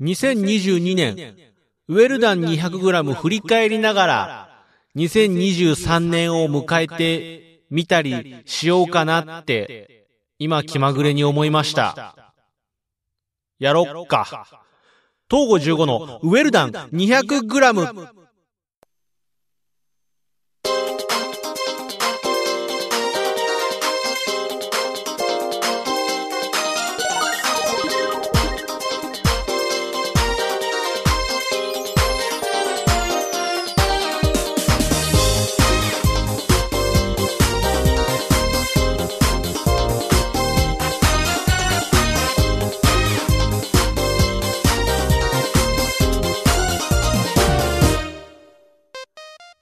2022年、ウェルダン 200g 振り返りながら、2023年を迎えてみたりしようかなって、今気まぐれに思いました。やろっか。東郷15のウェルダン 200g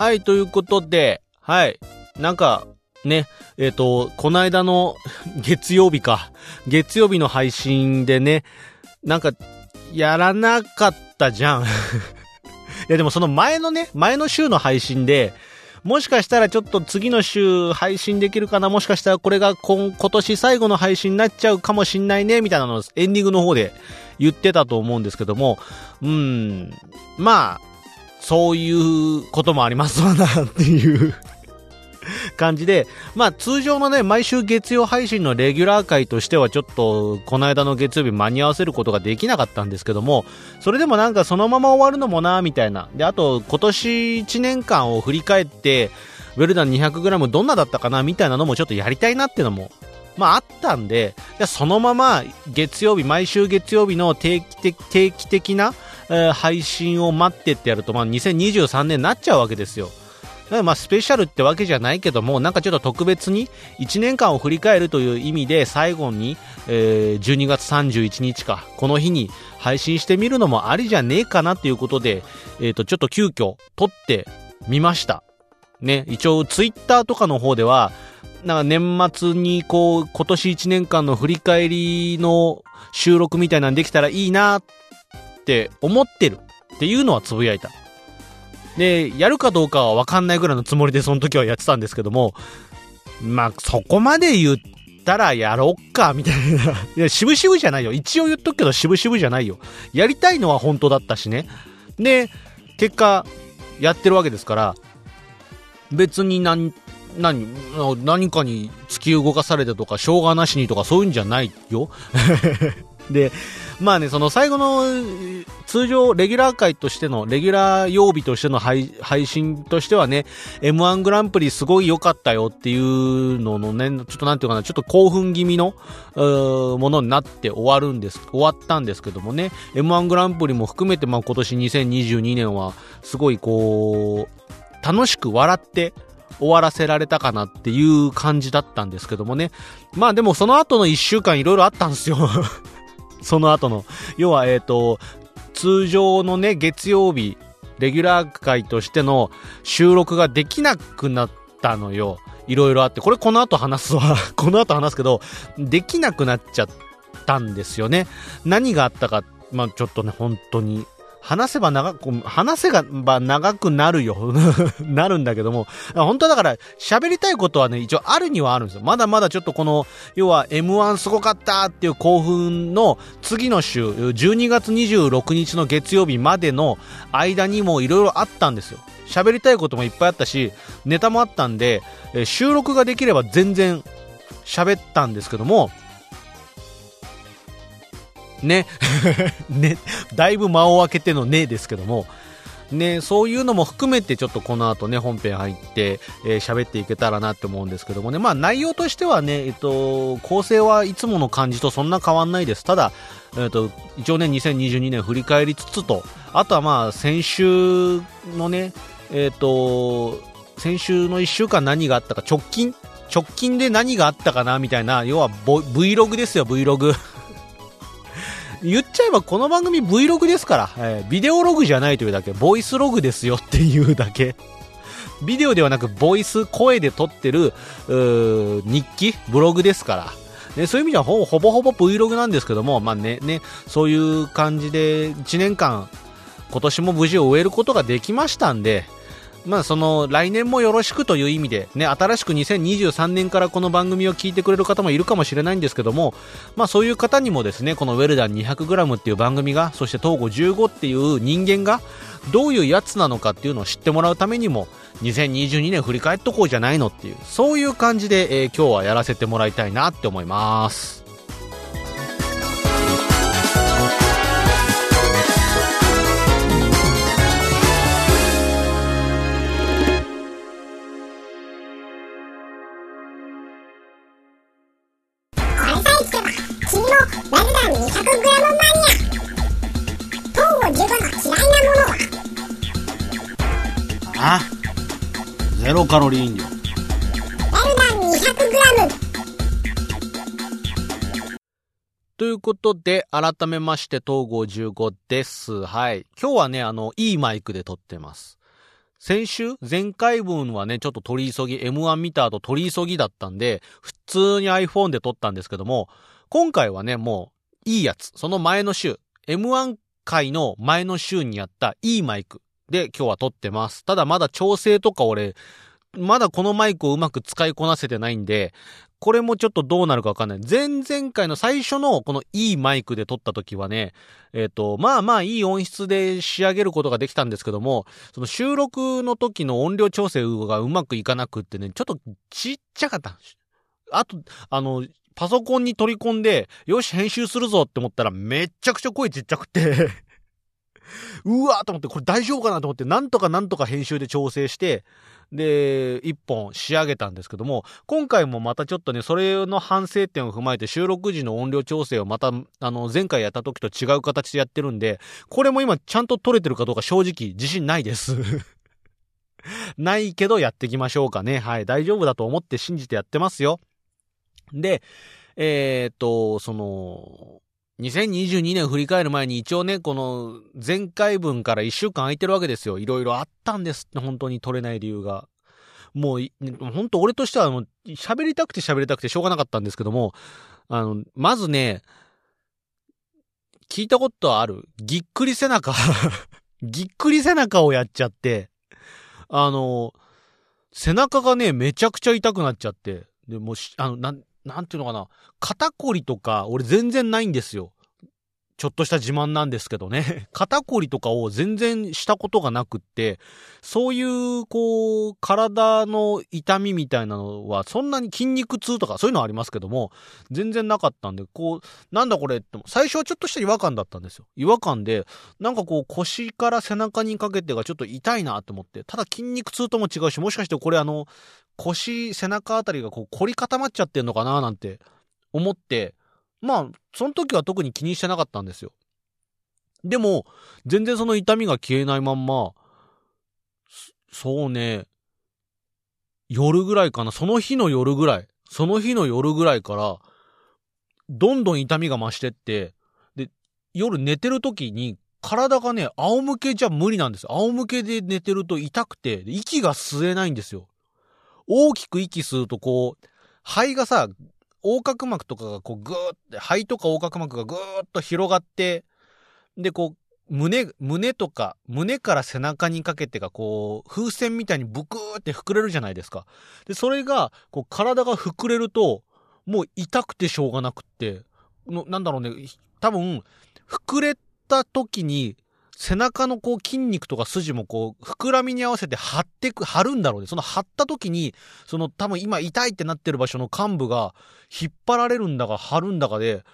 はい、ということで、はい。なんか、ね、えっ、ー、と、この間の 月曜日か。月曜日の配信でね、なんか、やらなかったじゃん。いや、でもその前のね、前の週の配信で、もしかしたらちょっと次の週配信できるかな？もしかしたらこれが今今年最後の配信になっちゃうかもしんないね？みたいなのをエンディングの方で言ってたと思うんですけども、うん、まあ、そういうこともありますわなっていう感じで、まあ通常のね、毎週月曜配信のレギュラー回としてはちょっと、この間の月曜日間に合わせることができなかったんですけども、それでもなんかそのまま終わるのもな、みたいな。で、あと今年1年間を振り返って、ウェルダン 200g どんなだったかな、みたいなのもちょっとやりたいなっていうのもまああったんで、じゃそのまま月曜日、毎週月曜日の定期的定期的なえー、配信を待ってってやると、まあ、2023年になっちゃうわけですよ。まあスペシャルってわけじゃないけども、なんかちょっと特別に1年間を振り返るという意味で最後に、えー、12月31日か、この日に配信してみるのもありじゃねえかなっていうことで、えっ、ー、と、ちょっと急遽撮ってみました。ね、一応ツイッターとかの方では、なんか年末にこう、今年1年間の振り返りの収録みたいなんできたらいいなっって思ってるっていうのはつぶやいた。で、やるかどうかはわかんないぐらいのつもりでその時はやってたんですけども、まあ、そこまで言ったらやろっか、みたいな。いや、渋々じゃないよ。一応言っとくけど渋々じゃないよ。やりたいのは本当だったしね。で、結果、やってるわけですから、別に何、何、何かに突き動かされてとか、しょうがなしにとかそういうんじゃないよ。で、まあね、その最後の通常レギュラー回としての、レギュラー曜日としての配信としてはね、M1 グランプリすごい良かったよっていうののね、ちょっとなんていうかな、ちょっと興奮気味の、ものになって終わるんです、終わったんですけどもね、M1 グランプリも含めて、まあ今年2022年は、すごいこう、楽しく笑って、終わらせられたかなっていう感じだったんですけどもね。まあでもその後の一週間いろいろあったんですよ その後の。要は、えっ、ー、と、通常のね、月曜日、レギュラー会としての収録ができなくなったのよ。いろいろあって。これこの後話すわ。この後話すけど、できなくなっちゃったんですよね。何があったか、まあちょっとね、本当に話せば長く、話せば長くなるよ。なるんだけども、本当だから喋りたいことはね、一応あるにはあるんですよ。まだまだちょっとこの、要は M1 すごかったっていう興奮の次の週、12月26日の月曜日までの間にもいろいろあったんですよ。喋りたいこともいっぱいあったし、ネタもあったんで、収録ができれば全然喋ったんですけども、ね。ね。だいぶ間を空けてのねですけども、ね、そういうのも含めてちょっとこの後ね、本編入って、えー、喋っていけたらなって思うんですけどもね、まあ内容としてはね、えっと、構成はいつもの感じとそんな変わんないです。ただ、えっと、一応ね、2022年振り返りつつと、あとはまあ先週のね、えっと、先週の1週間何があったか、直近？直近で何があったかなみたいな、要は Vlog ですよ、Vlog。言っちゃえばこの番組 Vlog ですから、えー、ビデオログじゃないというだけ、ボイスログですよっていうだけ。ビデオではなく、ボイス、声で撮ってる、日記、ブログですから。ね、そういう意味ではほぼほぼ Vlog なんですけども、まあね、ね、そういう感じで1年間、今年も無事を終えることができましたんで、まあその来年もよろしくという意味でね、新しく2023年からこの番組を聞いてくれる方もいるかもしれないんですけども、まあそういう方にもですね、このウェルダン 200g っていう番組が、そして東郷15っていう人間が、どういうやつなのかっていうのを知ってもらうためにも、2022年振り返っとこうじゃないのっていう、そういう感じで、えー、今日はやらせてもらいたいなって思います。ロカロリー飲料エルダン 200g ということで、改めまして、東郷15です。はい。今日はね、あの、いいマイクで撮ってます。先週、前回分はね、ちょっと取り急ぎ、M1 見た後取り急ぎだったんで、普通に iPhone で撮ったんですけども、今回はね、もう、いいやつ。その前の週、M1 回の前の週にやったいいマイク。で今日は撮ってます。ただまだ調整とか俺、まだこのマイクをうまく使いこなせてないんで、これもちょっとどうなるかわかんない。前々回の最初のこのいいマイクで撮った時はね、えっ、ー、と、まあまあいい音質で仕上げることができたんですけども、その収録の時の音量調整がうまくいかなくってね、ちょっとちっちゃかった。あと、あの、パソコンに取り込んで、よし編集するぞって思ったらめっちゃくちゃ声ちっちゃくて うわーと思って、これ大丈夫かなと思って、なんとかなんとか編集で調整して、で、一本仕上げたんですけども、今回もまたちょっとね、それの反省点を踏まえて収録時の音量調整をまた、あの、前回やった時と違う形でやってるんで、これも今ちゃんと撮れてるかどうか正直自信ないです ないけどやっていきましょうかね。はい。大丈夫だと思って信じてやってますよ。で、えー、っと、その、2022年振り返る前に一応ね、この前回分から1週間空いてるわけですよ。いろいろあったんですって、本当に取れない理由が。もう、本当俺としては喋りたくて喋りたくてしょうがなかったんですけども、あの、まずね、聞いたことあるぎっくり背中 ぎっくり背中をやっちゃって、あの、背中がね、めちゃくちゃ痛くなっちゃって、で、もあの、なん、なんていうのかな、肩こりとか、俺全然ないんですよ。ちょっとした自慢なんですけどね。肩こりとかを全然したことがなくって、そういう、こう、体の痛みみたいなのは、そんなに筋肉痛とかそういうのはありますけども、全然なかったんで、こう、なんだこれって、最初はちょっとした違和感だったんですよ。違和感で、なんかこう、腰から背中にかけてがちょっと痛いなと思って、ただ筋肉痛とも違うし、もしかしてこれあの、腰、背中あたりがこう凝り固まっちゃってんのかななんて思って、まあ、その時は特に気にしてなかったんですよ。でも、全然その痛みが消えないまんま、そうね、夜ぐらいかな、その日の夜ぐらい、その日の夜ぐらいから、どんどん痛みが増してって、で、夜寝てる時に体がね、仰向けじゃ無理なんです。仰向けで寝てると痛くて、息が吸えないんですよ。大きく息吸うとこう、肺がさ、横隔膜とかがこうぐーって、肺とか横隔膜がぐーっと広がって、で、こう、胸、胸とか、胸から背中にかけてがこう、風船みたいにブクーって膨れるじゃないですか。で、それが、こう、体が膨れると、もう痛くてしょうがなくって、の、なんだろうね、多分、膨れた時に、背中のこう筋肉とか筋もこう膨らみに合わせて張ってく、張るんだろうね。その張った時に、その多分今痛いってなってる場所の幹部が引っ張られるんだか張るんだかで、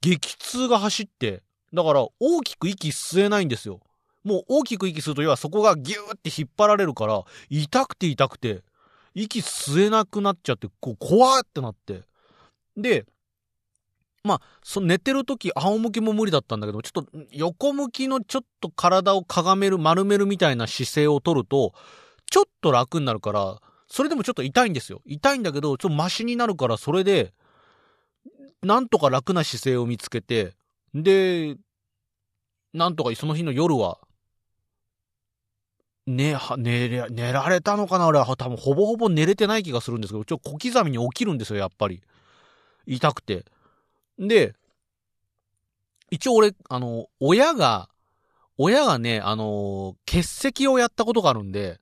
激痛が走って、だから大きく息吸えないんですよ。もう大きく息吸うと要はそこがギューって引っ張られるから、痛くて痛くて、息吸えなくなっちゃって、こう怖ってなって。で、まあ、その寝てる時、仰向けも無理だったんだけど、ちょっと横向きのちょっと体をかがめる、丸めるみたいな姿勢をとると、ちょっと楽になるから、それでもちょっと痛いんですよ。痛いんだけど、ちょっとマシになるから、それで、なんとか楽な姿勢を見つけて、で、なんとかその日の夜は、ね、寝れ、寝られたのかな俺は多分ほぼほぼ寝れてない気がするんですけど、ちょっと小刻みに起きるんですよ、やっぱり。痛くて。で、一応俺、あの、親が、親がね、あの、欠席をやったことがあるんで、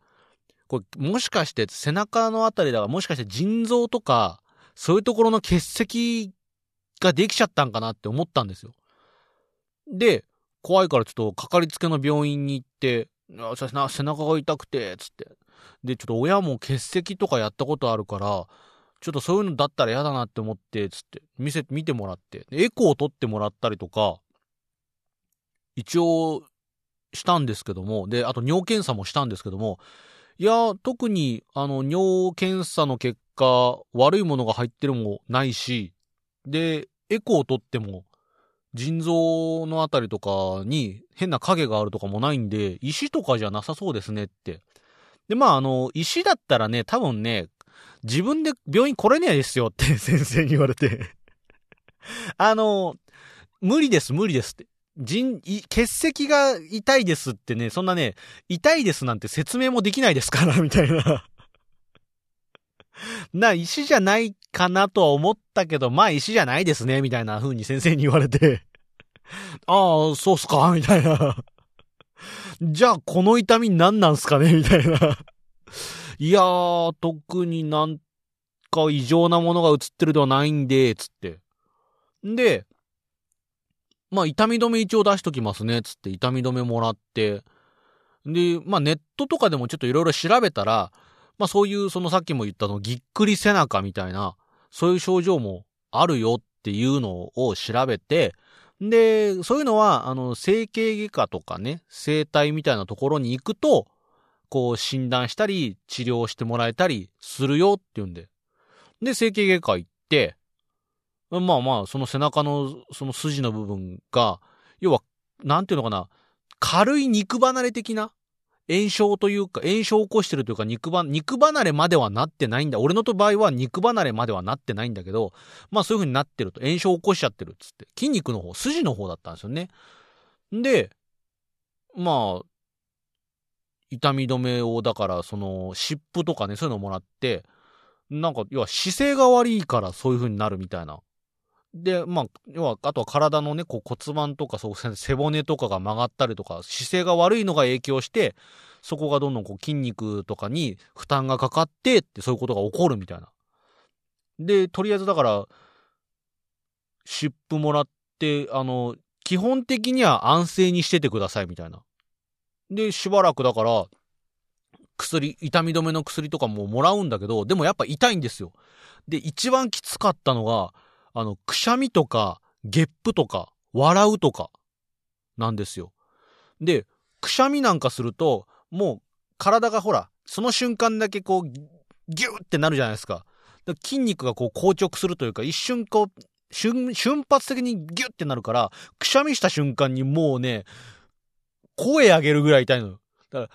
これ、もしかして背中のあたりだから、もしかして腎臓とか、そういうところの結石ができちゃったんかなって思ったんですよ。で、怖いからちょっとかかりつけの病院に行って、背中が痛くて、つって。で、ちょっと親も欠席とかやったことあるから、ちょっとそういうのだったら嫌だなって思って、つって、見せ、見てもらって、エコーを取ってもらったりとか、一応、したんですけども、で、あと尿検査もしたんですけども、いや、特に、あの、尿検査の結果、悪いものが入ってるもないし、で、エコーを取っても、腎臓のあたりとかに変な影があるとかもないんで、石とかじゃなさそうですねって。で、まあ、あの、石だったらね、多分ね、自分で病院来れないですよって 先生に言われて。あの、無理です、無理ですって。人、血石が痛いですってね、そんなね、痛いですなんて説明もできないですから、みたいな。な、石じゃないかなとは思ったけど、まあ石じゃないですね、みたいな風に先生に言われて。ああ、そうっすかみたいな。じゃあ、この痛み何なんすかねみたいな。いやー、特になんか異常なものが映ってるではないんで、つって。んで、まあ、痛み止め一応出しときますね、つって痛み止めもらって。で、まあ、ネットとかでもちょっといろいろ調べたら、まあ、そういう、そのさっきも言ったの、ぎっくり背中みたいな、そういう症状もあるよっていうのを調べて、で、そういうのは、あの、整形外科とかね、整体みたいなところに行くと、こう診断したり、治療してもらえたりするよって言うんで。で、整形外科行って、まあまあ、その背中のその筋の部分が、要は、なんていうのかな、軽い肉離れ的な炎症というか、炎症を起こしてるというか、肉ば、肉離れまではなってないんだ。俺の場合は肉離れまではなってないんだけど、まあそういう風になってると、炎症を起こしちゃってるっつって、筋肉の方、筋の方だったんですよね。で、まあ、痛み止めを、だから、その、湿布とかね、そういうのをもらって、なんか、要は姿勢が悪いからそういう風になるみたいな。で、まあ、要は、あとは体のね、こう骨盤とか、そう、背骨とかが曲がったりとか、姿勢が悪いのが影響して、そこがどんどんこう筋肉とかに負担がかかってって、そういうことが起こるみたいな。で、とりあえずだから、湿布もらって、あの、基本的には安静にしててくださいみたいな。で、しばらくだから、薬、痛み止めの薬とかももらうんだけど、でもやっぱ痛いんですよ。で、一番きつかったのが、あの、くしゃみとか、ゲップとか、笑うとか、なんですよ。で、くしゃみなんかすると、もう、体がほら、その瞬間だけこう、ギューってなるじゃないですか。か筋肉がこう硬直するというか、一瞬こう、瞬、瞬発的にギュッてなるから、くしゃみした瞬間にもうね、声上げるぐらい痛いのよ。だから、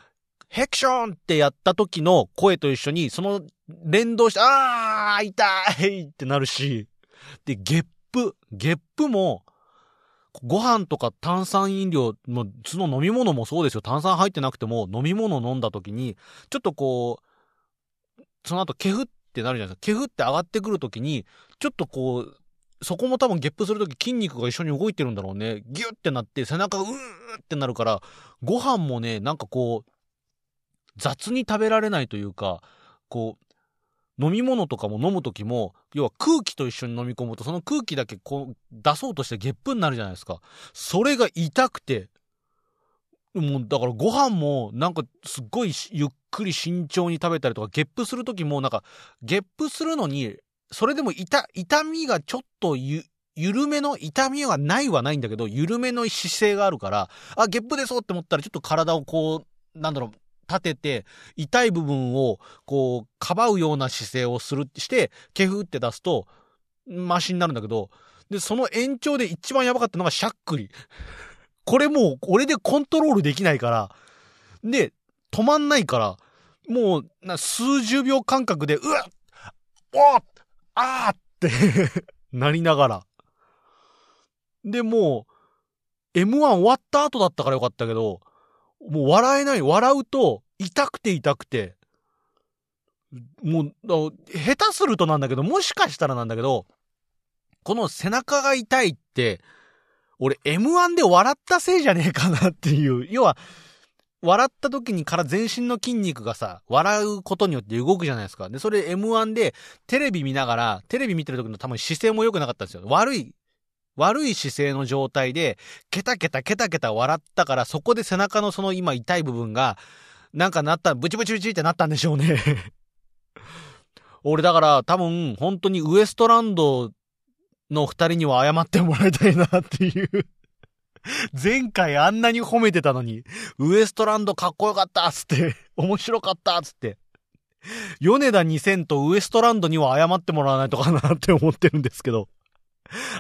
ヘクションってやった時の声と一緒に、その連動して、あー痛いってなるし、で、ゲップ、ゲップも、ご飯とか炭酸飲料、もその飲み物もそうですよ。炭酸入ってなくても飲み物飲んだ時に、ちょっとこう、その後ケフってなるじゃないですか。ケフって上がってくる時に、ちょっとこう、そこも多分ゲップするとき筋肉が一緒に動いてるんだろうね。ギュッてなって背中がうーってなるから、ご飯もね、なんかこう、雑に食べられないというか、こう、飲み物とかも飲むときも、要は空気と一緒に飲み込むと、その空気だけこう出そうとしてゲップになるじゃないですか。それが痛くて、もうだからご飯もなんかすっごいゆっくり慎重に食べたりとか、ゲップするときもなんか、ゲップするのにそれでも痛、痛みがちょっとゆ、緩めの、痛みはないはないんだけど、緩めの姿勢があるから、あ、ゲップ出そうって思ったら、ちょっと体をこう、なんだろう、立てて、痛い部分を、こう、かばうような姿勢をする、して、ケフって出すと、マシになるんだけど、で、その延長で一番やばかったのがしゃっくり。これもう、俺でコントロールできないから、で、止まんないから、もう、な数十秒間隔で、うわっおっあーって なりながら。で、もう、M1 終わった後だったからよかったけど、もう笑えない。笑うと、痛くて痛くて。もう、下手するとなんだけど、もしかしたらなんだけど、この背中が痛いって、俺 M1 で笑ったせいじゃねえかなっていう。要は、笑った時にから全身の筋肉がさ、笑うことによって動くじゃないですか。で、それ M1 でテレビ見ながら、テレビ見てる時の多分姿勢も良くなかったんですよ。悪い、悪い姿勢の状態で、ケタケタケタケタ笑ったから、そこで背中のその今痛い部分が、なんかなった、ブチブチブチってなったんでしょうね 俺だから多分本当にウエストランドの二人には謝ってもらいたいなっていう 前回あんなに褒めてたのに、ウエストランドかっこよかったっつって、面白かったっつって。米田2000とウエストランドには謝ってもらわないとかなって思ってるんですけど。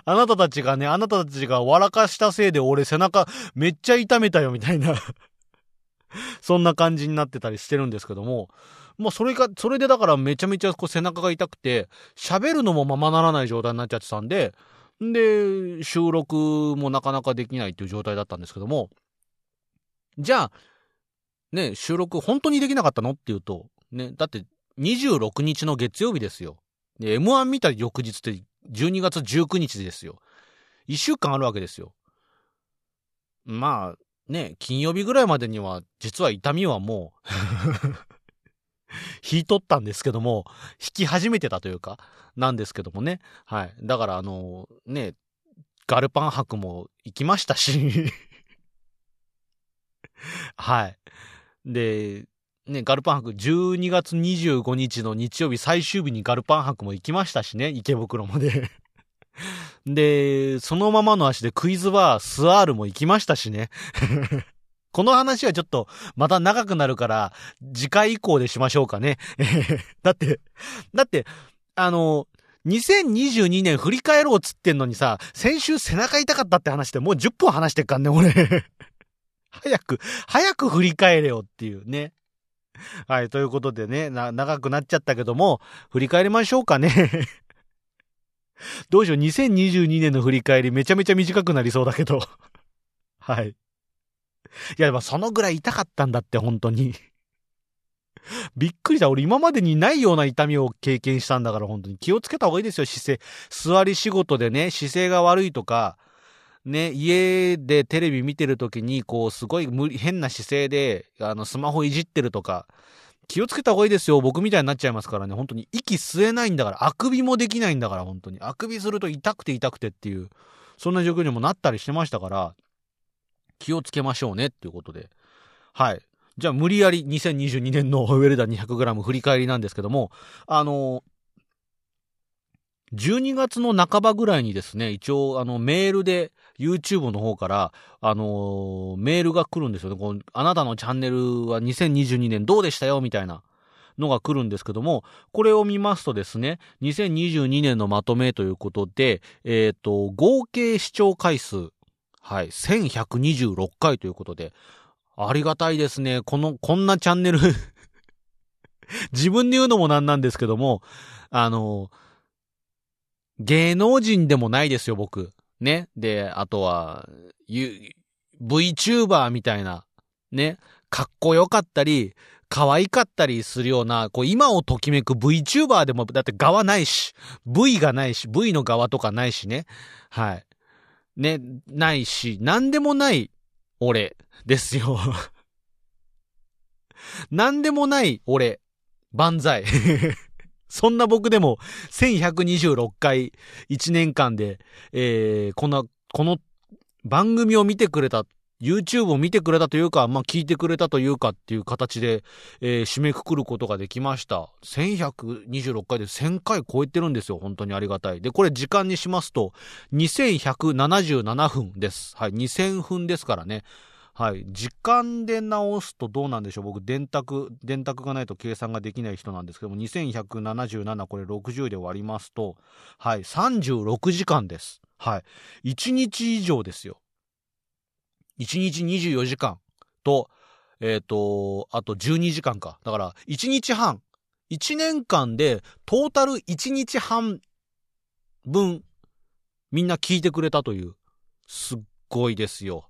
あなたたちがね、あなたたちが笑かしたせいで俺背中めっちゃ痛めたよみたいな そんな感じになってたりしてるんですけども。もうそれが、それでだからめちゃめちゃこう背中が痛くて、喋るのもままならない状態になっちゃってたんで、で、収録もなかなかできないっていう状態だったんですけども、じゃあ、ね、収録本当にできなかったのっていうと、ね、だって26日の月曜日ですよ。で、M1 見た翌日って12月19日ですよ。1週間あるわけですよ。まあ、ね、金曜日ぐらいまでには、実は痛みはもう 引いとったんですけども、引き始めてたというか、なんですけどもね。はい。だからあの、ね、ガルパン博も行きましたし はい。で、ね、ガルパン博12月25日の日曜日最終日にガルパン博も行きましたしね、池袋までで、そのままの足でクイズバースアールも行きましたしねこの話はちょっとまた長くなるから、次回以降でしましょうかね。だって、だって、あの、2022年振り返ろうっつってんのにさ、先週背中痛かったって話でもう10分話してっかんね、俺。早く、早く振り返れよっていうね。はい、ということでね、長くなっちゃったけども、振り返りましょうかね。どうしよう、2022年の振り返りめちゃめちゃ短くなりそうだけど。はい。いや、でもそのぐらい痛かったんだって、本当に。びっくりした。俺今までにないような痛みを経験したんだから、本当に。気をつけた方がいいですよ、姿勢。座り仕事でね、姿勢が悪いとか、ね、家でテレビ見てる時に、こう、すごい無理、変な姿勢で、あの、スマホいじってるとか、気をつけた方がいいですよ。僕みたいになっちゃいますからね。本当に息吸えないんだから、あくびもできないんだから、本当に。あくびすると痛くて痛くてっていう、そんな状況にもなったりしてましたから、気をつけましょうねっていうことで。はい。じゃあ無理やり2022年のウェルダン 200g 振り返りなんですけども、あの12月の半ばぐらいにですね、一応あのメールで YouTube の方から、あのメールが来るんですよね。このあなたのチャンネルは2022年どうでしたよみたいな。のが来るんですけども、これを見ますとですね、2022年のまとめということで、えっ、ー、と、合計視聴回数、はい。1126回ということで、ありがたいですね。この、こんなチャンネル 自分で言うのもなんなんですけども、あの、芸能人でもないですよ、僕。ね。で、あとは、VTuber みたいな、ね。かっこよかったり、可愛かったりするような、こう今をときめく VTuber でも、だって側ないし、V がないし、V の側とかないしね。はい。ね、ないし、なんでもない俺ですよ。なんでもない俺、万歳。そんな僕でも1126回1年間で、えー、この、この番組を見てくれた YouTube を見てくれたというか、まあ、聞いてくれたというかっていう形で、えー、締めくくることができました。1126回で1000回超えてるんですよ。本当にありがたい。で、これ時間にしますと、2177分です。はい。2000分ですからね。はい。時間で直すとどうなんでしょう僕、電卓、電卓がないと計算ができない人なんですけども、2177これ60で割りますと、はい。36時間です。はい。1日以上ですよ。1日24時間と、えっ、ー、と、あと12時間か。だから、1日半。1年間で、トータル1日半分、みんな聞いてくれたという。すっごいですよ。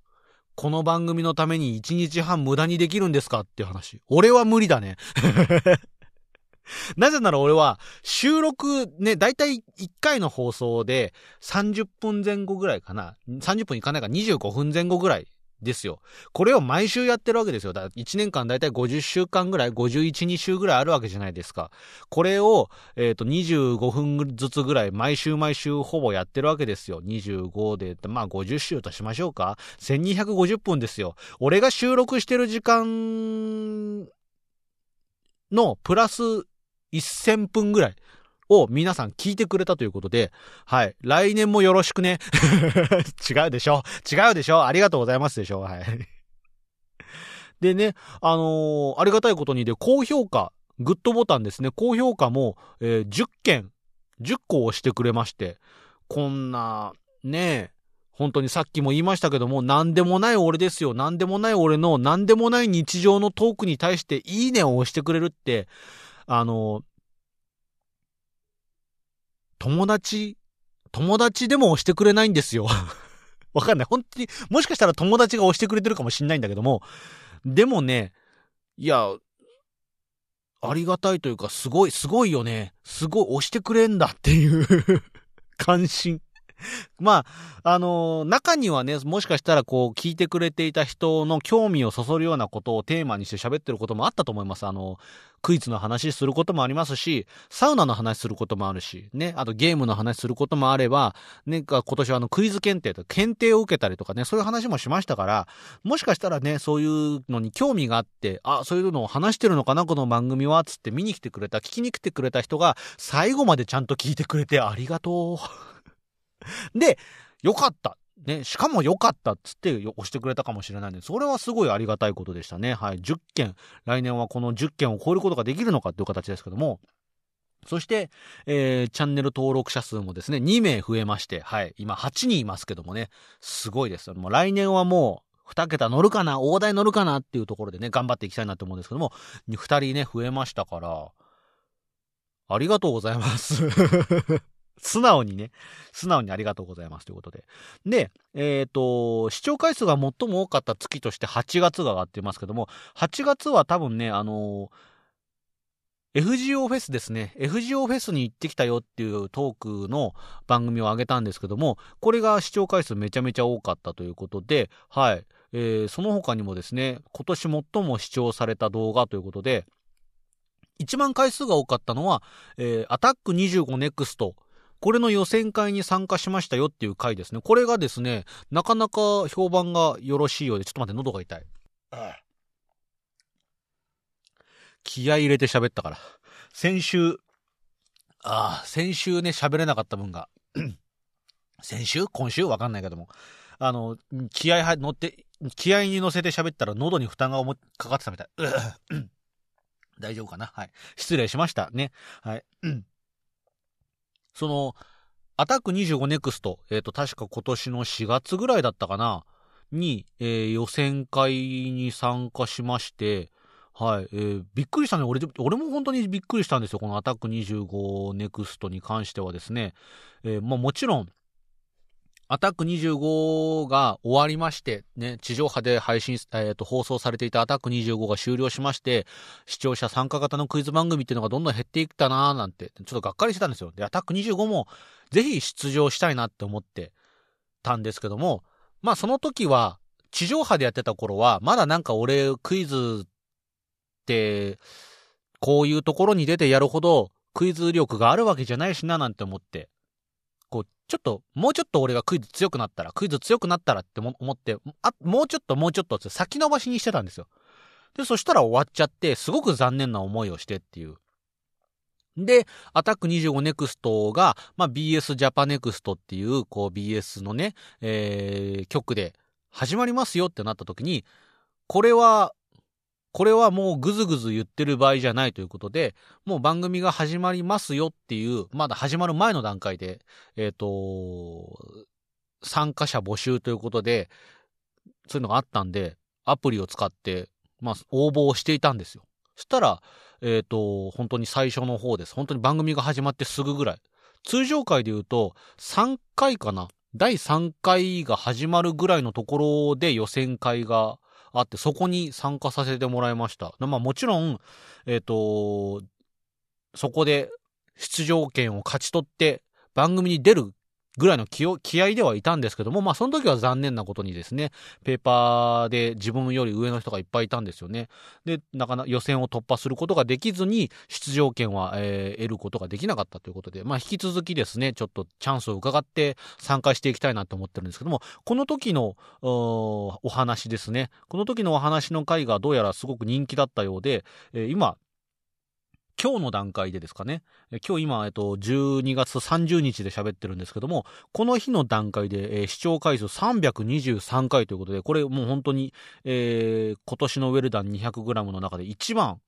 この番組のために1日半無駄にできるんですかっていう話。俺は無理だね。なぜなら俺は収録ね、だいたい1回の放送で30分前後ぐらいかな。30分いかないか25分前後ぐらいですよ。これを毎週やってるわけですよ。だ1年間だいたい50週間ぐらい、51、2週ぐらいあるわけじゃないですか。これを、えっ、ー、と、25分ずつぐらい、毎週毎週ほぼやってるわけですよ。25で、まあ50週としましょうか。1250分ですよ。俺が収録してる時間のプラス1000分ぐらい。を皆さん聞いてくれたということで、はい。来年もよろしくね。違うでしょ？違うでしょ？ありがとうございますでしょ？はい。でね、あのー、ありがたいことにで、高評価、グッドボタンですね、高評価も、えー、10件、10個押してくれまして、こんな、ね本当にさっきも言いましたけども、なんでもない俺ですよ。なんでもない俺の、なんでもない日常のトークに対して、いいねを押してくれるって、あの、友達、友達でも押してくれないんですよ。わかんない。本当に、もしかしたら友達が押してくれてるかもしんないんだけども、でもね、いや、ありがたいというか、すごい、すごいよね。すごい押してくれんだっていう 関心。まあ、あのー、中にはね、もしかしたらこう、聞いてくれていた人の興味をそそるようなことをテーマにして喋ってることもあったと思います。あの、クイズの話することもありますし、サウナの話することもあるし、ね、あとゲームの話することもあれば、ね、今年はあの、クイズ検定と検定を受けたりとかね、そういう話もしましたから、もしかしたらね、そういうのに興味があって、あ、そういうのを話してるのかな、この番組は、つって見に来てくれた、聞きに来てくれた人が、最後までちゃんと聞いてくれてありがとう。で、よかった。ね、しかも良かったっつって押してくれたかもしれないんで、それはすごいありがたいことでしたね。はい。10件、来年はこの10件を超えることができるのかっていう形ですけども、そして、えー、チャンネル登録者数もですね、2名増えまして、はい。今8人いますけどもね、すごいです。もう来年はもう、2桁乗るかな大台乗るかなっていうところでね、頑張っていきたいなと思うんですけども、2人ね、増えましたから、ありがとうございます。素直にね、素直にありがとうございますということで。で、えっ、ー、と、視聴回数が最も多かった月として8月が上がってますけども、8月は多分ね、あの FGO フェスですね。FGO フェスに行ってきたよっていうトークの番組を上げたんですけども、これが視聴回数めちゃめちゃ多かったということで、はい。えー、その他にもですね、今年最も視聴された動画ということで、一番回数が多かったのは、えー、アタック25ネクストこれの予選会に参加しましたよっていう回ですね。これがですね、なかなか評判がよろしいようで、ちょっと待って、喉が痛い。気合入れて喋ったから。先週、ああ、先週ね、喋れなかった分が、先週？今週？わかんないけども。あの、気合乗って、気合に乗せて喋ったら喉に負担がかかってたみたい。大丈夫かな？はい。失礼しました。ね。はい。その、アタック25ネクスト、えっ、ー、と、確か今年の4月ぐらいだったかな、に、えー、予選会に参加しまして、はい、えー、びっくりしたね。俺、俺も本当にびっくりしたんですよ。このアタック25ネクストに関してはですね。えー、まあもちろん、アタック25が終わりまして、ね、地上波で配信、えっ、ー、と、放送されていたアタック25が終了しまして、視聴者参加型のクイズ番組っていうのがどんどん減っていったなーなんて、ちょっとがっかりしてたんですよ。で、アタック25もぜひ出場したいなって思ってたんですけども、まあその時は、地上波でやってた頃は、まだなんか俺クイズって、こういうところに出てやるほどクイズ力があるわけじゃないしななんて思ってこう、ちょっと、もうちょっと俺がクイズ強くなったら、クイズ強くなったらって思って、あ、もうちょっともうちょっとって先延ばしにしてたんですよ。で、そしたら終わっちゃって、すごく残念な思いをしてっていう。で、アタック25ネクストが、まあ、BS ジャパネクストっていう、こう BS のね、えー、曲で始まりますよってなった時に、これはこれはもうぐずぐず言ってる場合じゃないということで、もう番組が始まりますよっていう、まだ始まる前の段階で、えっ、ー、と、参加者募集ということで、そういうのがあったんで、アプリを使って、まあ、応募をしていたんですよ。そしたら、えっ、ー、と、本当に最初の方です。本当に番組が始まってすぐぐらい。通常回で言うと、3回かな第3回が始まるぐらいのところで予選会があって、そこに参加させてもらいました。まあもちろん、えっ、ー、と、そこで出場権を勝ち取って番組に出るぐらいの気を気合ではいたんですけども、まあその時は残念なことにですね、ペーパーで自分より上の人がいっぱいいたんですよね。で、なかなか予選を突破することができずに、出場権は、えー、得ることができなかったということで、まあ引き続きですね、ちょっとチャンスを伺って参加していきたいなと思ってるんですけども、この時のお話ですね、この時のお話の回がどうやらすごく人気だったようで、えー、今、今日の段階でですかね、今日今、えっと、12月30日で喋ってるんですけども、この日の段階で、えー、視聴回数323回ということで、これもう本当に、えー、今年のウェルダン 200g の中で一番、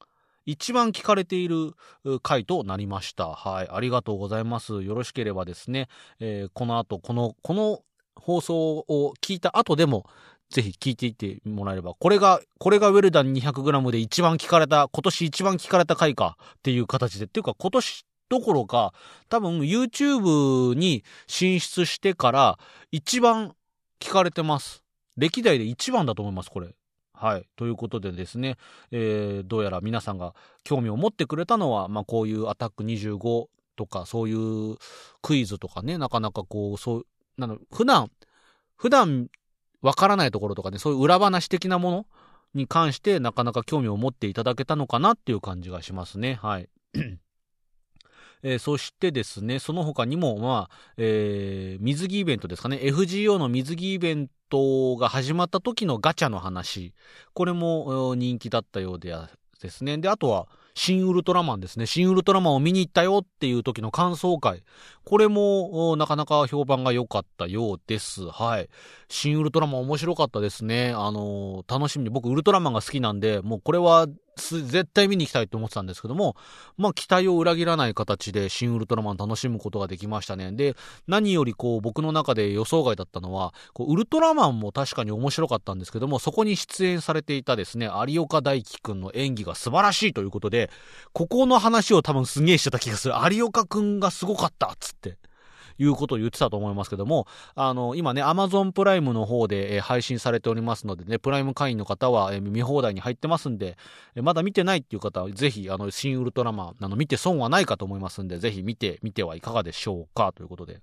一番聞かれている回となりました。はい。ありがとうございます。よろしければですね、えー、この後、この、この放送を聞いた後でも、ぜひ聞いていってもらえれば、これが、これがウェルダン 200g で一番聞かれた、今年一番聞かれた回かっていう形で、っていうか今年どころか、多分 YouTube に進出してから一番聞かれてます。歴代で一番だと思います、これ。はい。ということでですね、えー、どうやら皆さんが興味を持ってくれたのは、まあこういうアタック25とか、そういうクイズとかね、なかなかこう、そう、なの、普段、普段わからないところとかね、そういう裏話的なものに関してなかなか興味を持っていただけたのかなっていう感じがしますね。はい。えー、そしてですね、その他にも、まあ、えー、水着イベントですかね、FGO の水着イベントが始まった時のガチャの話、これも人気だったようでですね。で、あとは、新ウルトラマンですね。新ウルトラマンを見に行ったよっていう時の感想会。これも、なかなか評判が良かったようです。はい。新ウルトラマン面白かったですね。あのー、楽しみに。僕、ウルトラマンが好きなんで、もうこれは絶対見に行きたいと思ってたんですけども、まあ期待を裏切らない形で新ウルトラマン楽しむことができましたね。で、何よりこう僕の中で予想外だったのは、こうウルトラマンも確かに面白かったんですけども、そこに出演されていたですね、有岡大輝くんの演技が素晴らしいということで、ここの話を多分すげえしてた気がする。有岡くんがすごかったっつって。いうことを言ってたと思いますけども、あの、今ね、Amazon プライムの方で、え、配信されておりますのでね、プライム会員の方は、え、見放題に入ってますんで、え、まだ見てないっていう方は、ぜひ、あの、新ウルトラマン、あの、見て損はないかと思いますんで、ぜひ見てみてはいかがでしょうか、ということで。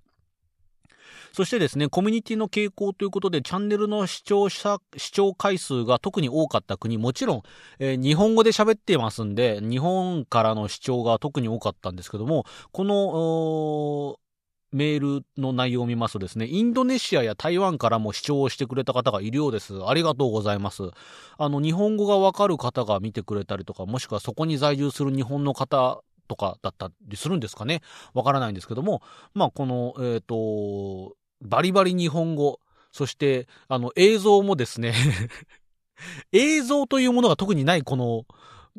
そしてですね、コミュニティの傾向ということで、チャンネルの視聴者、視聴回数が特に多かった国、もちろん、えー、日本語で喋ってますんで、日本からの視聴が特に多かったんですけども、この、メールの内容を見ますとですね、インドネシアや台湾からも視聴をしてくれた方がいるようです。ありがとうございます。あの、日本語がわかる方が見てくれたりとか、もしくはそこに在住する日本の方とかだったりするんですかね。わからないんですけども、まあ、この、えっ、ー、と、バリバリ日本語、そして、あの、映像もですね 映像というものが特にないこの、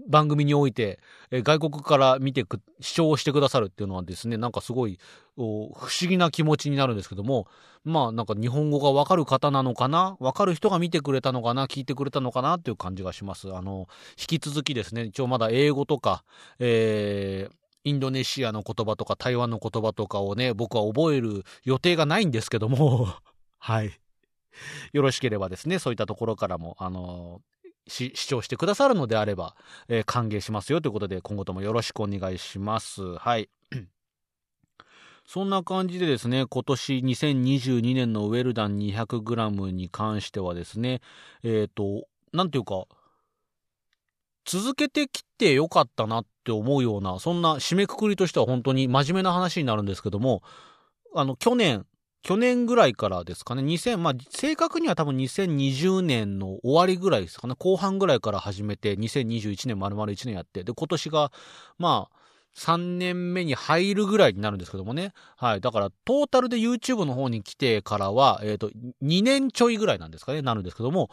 番組において、え外国から見てく、視聴してくださるっていうのはですね、なんかすごい、不思議な気持ちになるんですけども、まあなんか日本語がわかる方なのかな？わかる人が見てくれたのかな？聞いてくれたのかな？っていう感じがします。あの、引き続きですね、一応まだ英語とか、えー、インドネシアの言葉とか台湾の言葉とかをね、僕は覚える予定がないんですけども はい。よろしければですね、そういったところからも、あの視聴してくださるのであれば、えー、歓迎しますよということで、今後ともよろしくお願いします。はい。そんな感じでですね、今年2022年のウェルダン 200g に関してはですね、えっ、ー、と、なんていうか、続けてきてよかったなって思うような、そんな締めくくりとしては本当に真面目な話になるんですけども、あの、去年、去年ぐらいからですかね、2000、まあ、正確には多分2020年の終わりぐらいですかね、後半ぐらいから始めて、2021年丸々1年やって、で、今年が、まあ、3年目に入るぐらいになるんですけどもね。はい。だから、トータルで YouTube の方に来てからは、えっ、ー、と、2年ちょいぐらいなんですかね、なるんですけども、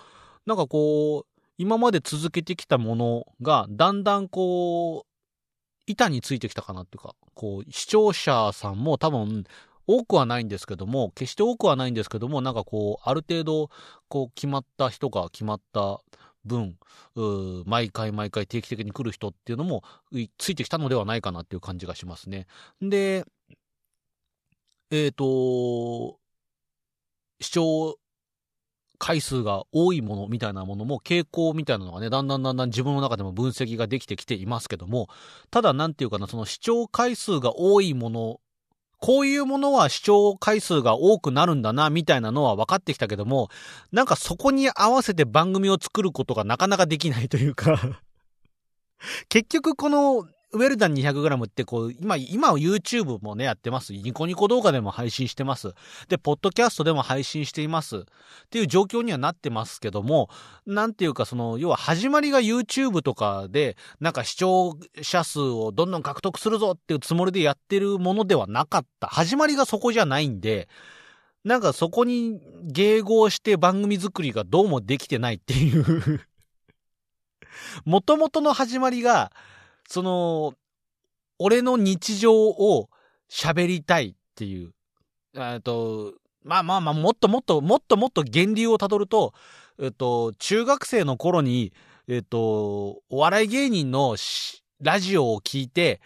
なんかこう、今まで続けてきたものが、だんだんこう、板についてきたかなっていうか、こう、視聴者さんも多分、多くはないんですけども、決して多くはないんですけども、なんかこう、ある程度、こう、決まった人が決まった分、毎回毎回定期的に来る人っていうのも、ついてきたのではないかなっていう感じがしますね。で、えっ、ー、と、視聴回数が多いものみたいなものも傾向みたいなのがね、だんだんだんだん自分の中でも分析ができてきていますけども、ただなんていうかな、その視聴回数が多いものこういうものは視聴回数が多くなるんだな、みたいなのは分かってきたけども、なんかそこに合わせて番組を作ることがなかなかできないというか。結局このウェルダン 200g ってこう、今、今 YouTube もね、やってます。ニコニコ動画でも配信してます。で、ポッドキャストでも配信しています。っていう状況にはなってますけども、なんていうかその、要は始まりが YouTube とかで、なんか視聴者数をどんどん獲得するぞっていうつもりでやってるものではなかった。始まりがそこじゃないんで、なんかそこに迎合して番組作りがどうもできてないっていう 元々の始まりが、その、俺の日常を喋りたいっていう、えっと、まあまあまあ、もっともっと、もっともっと源流をたどると、えっと、中学生の頃に、えっと、お笑い芸人のラジオを聞いて、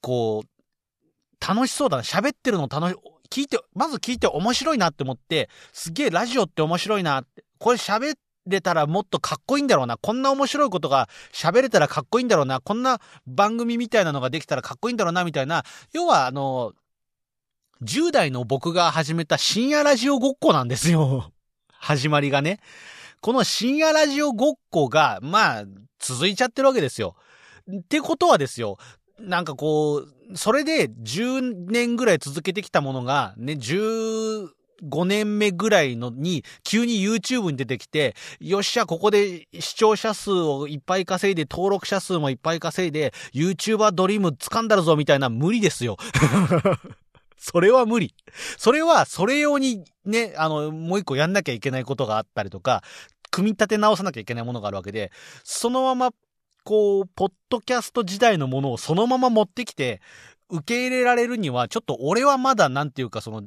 こう、楽しそうだな、喋ってるの楽し、聞いて、まず聞いて面白いなって思って、すげえラジオって面白いなって、これ喋っれたらもっとかっこいいんだろうな。こんな面白いことが喋れたらかっこいいんだろうな。こんな番組みたいなのができたらかっこいいんだろうな、みたいな。要は、あの、10代の僕が始めた深夜ラジオごっこなんですよ。始まりがね。この深夜ラジオごっこが、まあ、続いちゃってるわけですよ。ってことはですよ。なんかこう、それで10年ぐらい続けてきたものが、ね、10、5年目ぐらいのに、急に YouTube に出てきて、よっしゃ、ここで視聴者数をいっぱい稼いで、登録者数もいっぱい稼いで、YouTuber ドリーム掴んだるぞ、みたいな無理ですよ。それは無理。それは、それ用にね、あの、もう一個やんなきゃいけないことがあったりとか、組み立て直さなきゃいけないものがあるわけで、そのまま、こう、ポッドキャスト時代のものをそのまま持ってきて、受け入れられるには、ちょっと俺はまだなんていうかその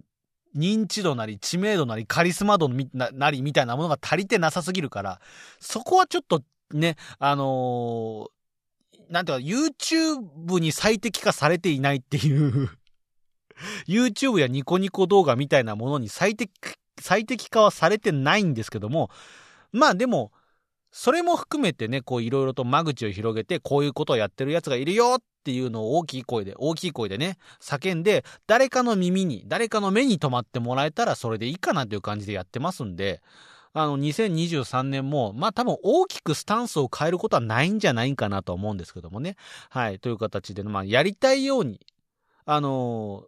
認知度なり知名度なりカリスマ度なりみたいなものが足りてなさすぎるから、そこはちょっとね、あのー、なんていうか、YouTube に最適化されていないっていう YouTube やニコニコ動画みたいなものに最適、最適化はされてないんですけども、まあでも、それも含めてね、こういろいろと間口を広げて、こういうことをやってる奴がいるよっていうのを大きい声で、大きい声でね、叫んで、誰かの耳に、誰かの目に留まってもらえたらそれでいいかなという感じでやってますんで、あの、2023年も、まあ多分大きくスタンスを変えることはないんじゃないかなと思うんですけどもね。はい、という形で、まあやりたいように、あの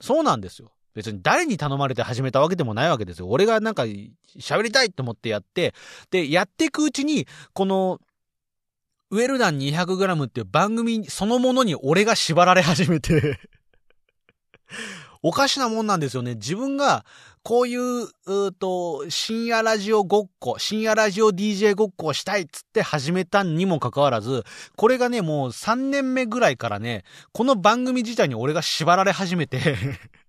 ー、そうなんですよ。別に誰に頼まれて始めたわけでもないわけですよ。俺がなんか喋りたいと思ってやって、で、やっていくうちに、この、ウェルダン 200g っていう番組そのものに俺が縛られ始めて おかしなもんなんですよね。自分が、こういう、うと、深夜ラジオごっこ、深夜ラジオ DJ ごっこをしたいっつって始めたにもかかわらず、これがね、もう3年目ぐらいからね、この番組自体に俺が縛られ始めて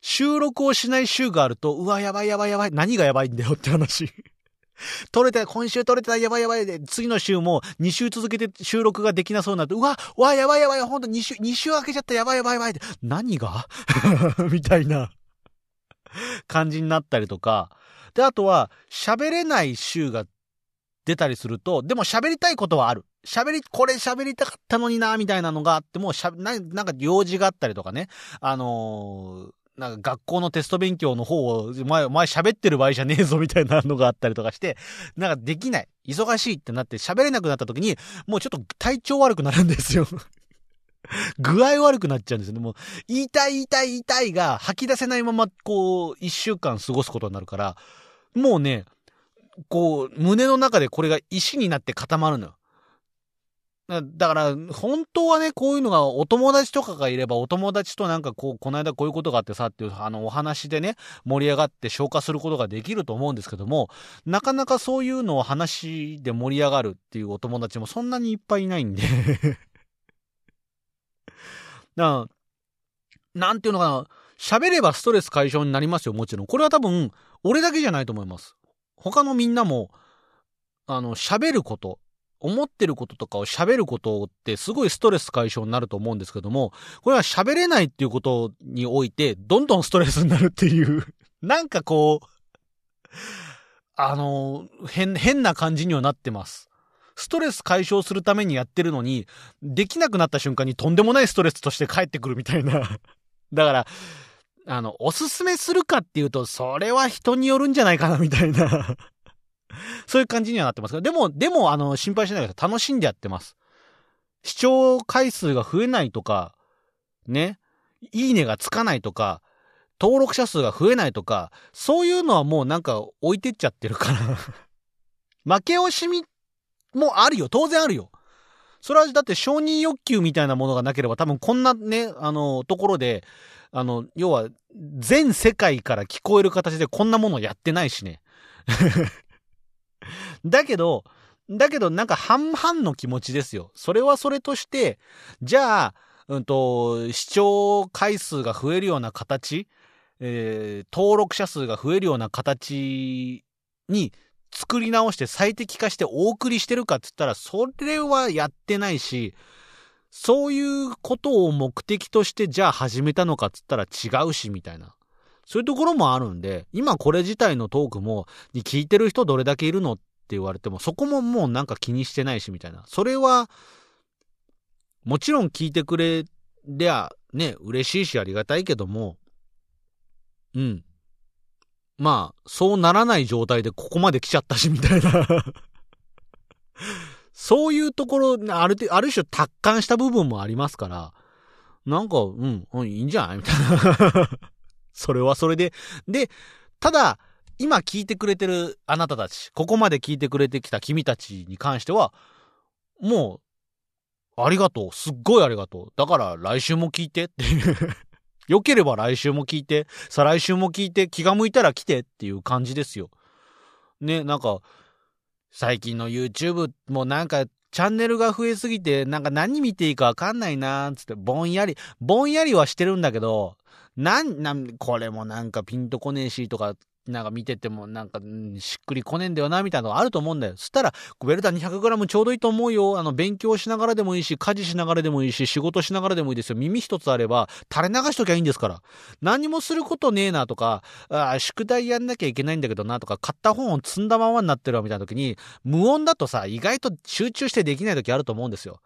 収録をしない週があると、うわ、やばいやばいやばい。何がやばいんだよって話。撮れた、今週撮れた、やばいやばいで、次の週も2週続けて収録ができなそうになって、うわ、うわ、やばいやばい、ほんと2週、2週開けちゃった、やばいやばいやばいって、何が？みたいな感じになったりとか。で、あとは、喋れない週が出たりすると、でも喋りたいことはある。喋り、これ喋りたかったのにな、みたいなのがあっても、しゃななんか用事があったりとかね。あのーなんか学校のテスト勉強の方を、前、前喋ってる場合じゃねえぞみたいなのがあったりとかして、なんかできない。忙しいってなって喋れなくなった時に、もうちょっと体調悪くなるんですよ。具合悪くなっちゃうんですよね。もう、言いたい言いたい言いたいが吐き出せないまま、こう、一週間過ごすことになるから、もうね、こう、胸の中でこれが石になって固まるのよ。だから、本当はね、こういうのがお友達とかがいれば、お友達となんかこう、この間こういうことがあってさっていう、あの、お話でね、盛り上がって消化することができると思うんですけども、なかなかそういうのを話で盛り上がるっていうお友達もそんなにいっぱいいないんで な、なんていうのかな、喋ればストレス解消になりますよ、もちろん。これは多分、俺だけじゃないと思います。他のみんなも、あの、喋ること、思ってることとかを喋ることってすごいストレス解消になると思うんですけども、これは喋れないっていうことにおいて、どんどんストレスになるっていう なんかこう、あの、変、変な感じにはなってます。ストレス解消するためにやってるのに、できなくなった瞬間にとんでもないストレスとして帰ってくるみたいな。だから、あの、おすすめするかっていうと、それは人によるんじゃないかな、みたいな そういう感じにはなってますでも、でも、あの、心配しないでください。楽しんでやってます。視聴回数が増えないとか、ね、いいねがつかないとか、登録者数が増えないとか、そういうのはもうなんか置いてっちゃってるから 負け惜しみもあるよ。当然あるよ。それはだって承認欲求みたいなものがなければ多分こんなね、あの、ところで、あの、要は、全世界から聞こえる形でこんなものやってないしね。だけど、だけどなんか半々の気持ちですよ。それはそれとして、じゃあ、うんと、視聴回数が増えるような形、えー、登録者数が増えるような形に作り直して最適化してお送りしてるかって言ったら、それはやってないし、そういうことを目的としてじゃあ始めたのかっつったら違うし、みたいな。そういうところもあるんで、今これ自体のトークも、に聞いてる人どれだけいるのっ言われても、そこももうなんか気にしてないし、みたいな。それは、もちろん聞いてくれりゃ、ね、嬉しいしありがたいけども、うん。まあ、そうならない状態でここまで来ちゃったし、みたいな そういうところ、ある、ある種達観した部分もありますから、なんか、うん、うん、いいんじゃない？みたいな それはそれで。で、ただ、今聞いてくれてるあなたたち、ここまで聞いてくれてきた君たちに関しては、もう、ありがとう。すっごいありがとう。だから来週も聞いてっていう良ければ来週も聞いて、再来週も聞いて、気が向いたら来てっていう感じですよ。ね、なんか、最近の YouTube もなんか、チャンネルが増えすぎて、なんか何見ていいかわかんないなーつって、ぼんやり、ぼんやりはしてるんだけど、なん、なん、これもなんかピンとこねえしとかなんか見ててもなんか、しっくりこねんだよな、みたいなのがあると思うんだよ。そしたら、ウェルダン 200g ちょうどいいと思うよ。あの、勉強しながらでもいいし、家事しながらでもいいし、仕事しながらでもいいですよ。耳一つあれば、垂れ流しときゃいいんですから。何もすることねえなとか、あ宿題やんなきゃいけないんだけどなとか、買った本を積んだままになってるわみたいな時に、無音だとさ、意外と集中してできない時あると思うんですよ。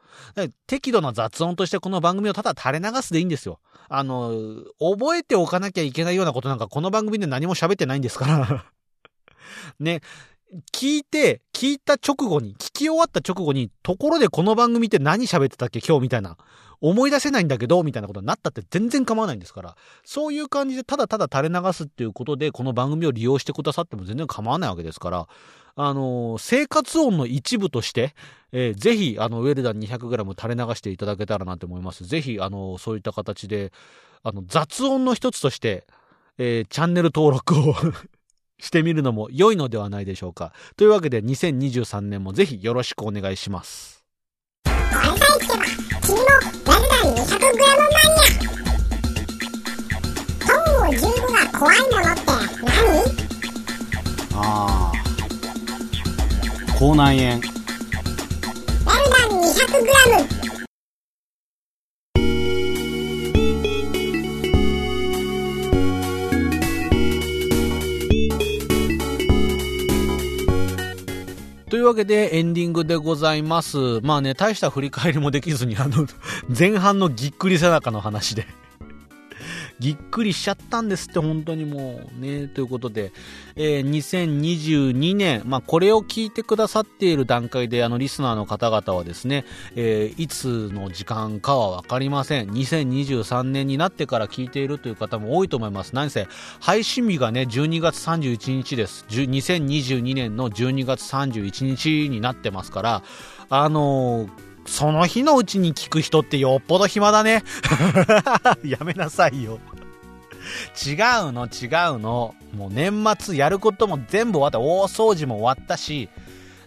適度な雑音としてこの番組をただ垂れ流すでいいんですよ。あの、覚えておかなきゃいけないようなことなんかこの番組で何も喋ってないんですですから ね、聞いて、聞いた直後に、聞き終わった直後に、ところでこの番組って何喋ってたっけ？今日みたいな。思い出せないんだけど、みたいなことになったって全然構わないんですから。そういう感じでただただ垂れ流すっていうことで、この番組を利用してくださっても全然構わないわけですから、あのー、生活音の一部として、えー、ぜひ、あの、ウェルダン 200g 垂れ流していただけたらなと思います。ぜひ、あのー、そういった形で、あの、雑音の一つとして、えー、チャンネル登録を してみるのも良いのではないでしょうか。というわけで2023年もぜひよろしくお願いします。これさえ聞けば君もラルダン 200g マニアトンを15が怖いものって何ああ口内炎ラルダン 200g いうわけでエンディングでございます。まあね、大した振り返りもできずに、あの、前半のぎっくり背中の話でぎっくりしちゃったんですって、本当にもうね。ということで、えー、2022年、まあ、これを聞いてくださっている段階で、あの、リスナーの方々はですね、えー、いつの時間かはわかりません。2023年になってから聞いているという方も多いと思います。何せ、配信日がね、12月31日です。2022年の12月31日になってますから、あのーその日のうちに聞く人ってよっぽど暇だね。やめなさいよ。違うの、違うの。もう年末やることも全部終わった。大掃除も終わったし、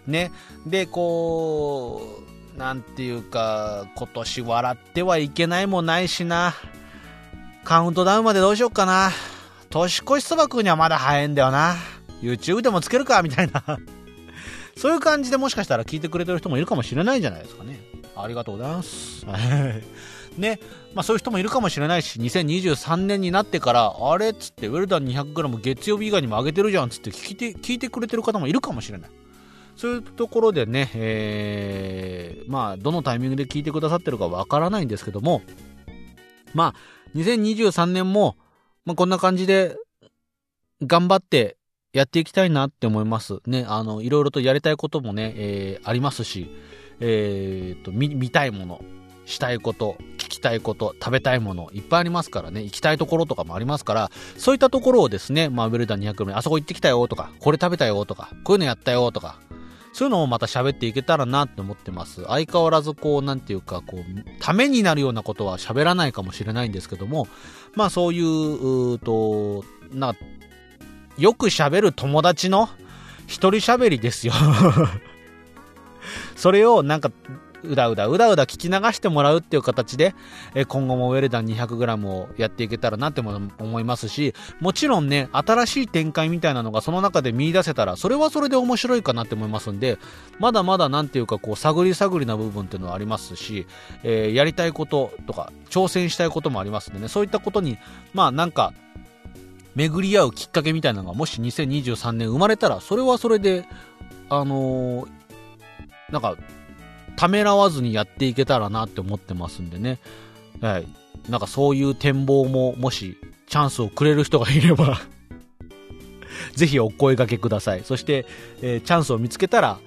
ね。で、こう、なんていうか、今年笑ってはいけないもないしな。カウントダウンまでどうしよっかな。年越しそば食うにはまだ早いんだよな。YouTube でもつけるか、みたいな。そういう感じでもしかしたら聞いてくれてる人もいるかもしれないじゃないですかね。ありがとうございます。ね、まあそういう人もいるかもしれないし、2023年になってから、あれっつって、ウェルダン 200g 月曜日以外にも上げてるじゃんっつって聞いて、聞いてくれてる方もいるかもしれない。そういうところでね、えー、まあ、どのタイミングで聞いてくださってるかわからないんですけども、まあ、2023年も、まあ、こんな感じで、頑張ってやっていきたいなって思います。ね、あの、いろいろとやりたいこともね、えー、ありますし、えー、と、見、見たいもの、したいこと、聞きたいこと、食べたいもの、いっぱいありますからね、行きたいところとかもありますから、そういったところをですね、まあ、ウェルダン200名、あそこ行ってきたよとか、これ食べたよとか、こういうのやったよとか、そういうのをまた喋っていけたらなって思ってます。相変わらずこう、なんていうか、こう、ためになるようなことは喋らないかもしれないんですけども、まあそういう、うと、な、よく喋る友達の一人喋りですよ それをなんかうだうだうだうだ聞き流してもらうっていう形で、え今後もウェルダン 200g をやっていけたらなって思いますし、もちろんね、新しい展開みたいなのがその中で見出せたら、それはそれで面白いかなって思いますんで、まだまだなんていうかこう、探り探りな部分っていうのはありますし、えー、やりたいこととか、挑戦したいこともありますんでね、そういったことに、まあなんか、巡り合うきっかけみたいなのがもし2023年生まれたら、それはそれで、あのー、なんか、ためらわずにやっていけたらなって思ってますんでね。はい。なんかそういう展望も、もし、チャンスをくれる人がいれば ぜひお声掛けください。そして、えー、チャンスを見つけたら、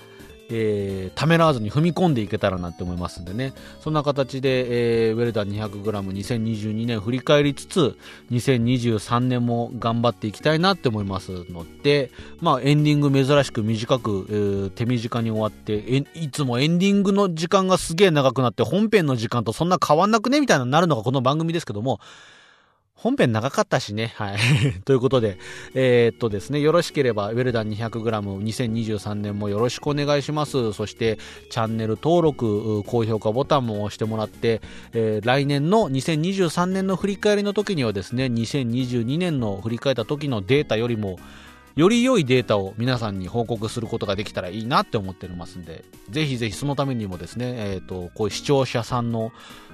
えー、ためらわずに踏み込んでいけたらなって思いますんでね。そんな形で、えー、ウェルダン 200g2022 年振り返りつつ、2023年も頑張っていきたいなって思いますので、まあエンディング珍しく短く、えー、手短に終わって、いつもエンディングの時間がすげえ長くなって本編の時間とそんな変わんなくねみたいなになるのがこの番組ですけども、本編長かったしね。はい。ということで、えー、っとですね、よろしければ、ウェルダン 200g2023 年もよろしくお願いします。そして、チャンネル登録、高評価ボタンも押してもらって、えー、来年の2023年の振り返りの時にはですね、2022年の振り返った時のデータよりも、より良いデータを皆さんに報告することができたらいいなって思っておりますんで、ぜひぜひそのためにもですね、えっ、と、こういう視聴者さんの、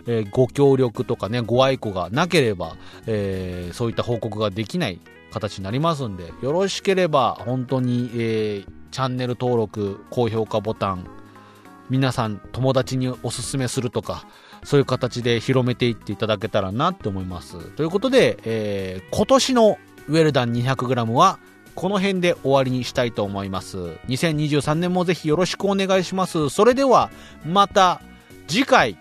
えー、ご協力とかね、ご愛顧がなければ、えー、そういった報告ができない形になりますんで、よろしければ本当に、えー、チャンネル登録、高評価ボタン、皆さん友達におすすめするとか、そういう形で広めていっていただけたらなって思います。ということで、えー、今年のウェルダン 200g はこの辺で終わりにしたいと思います。2023年もぜひよろしくお願いします。それでは、また次回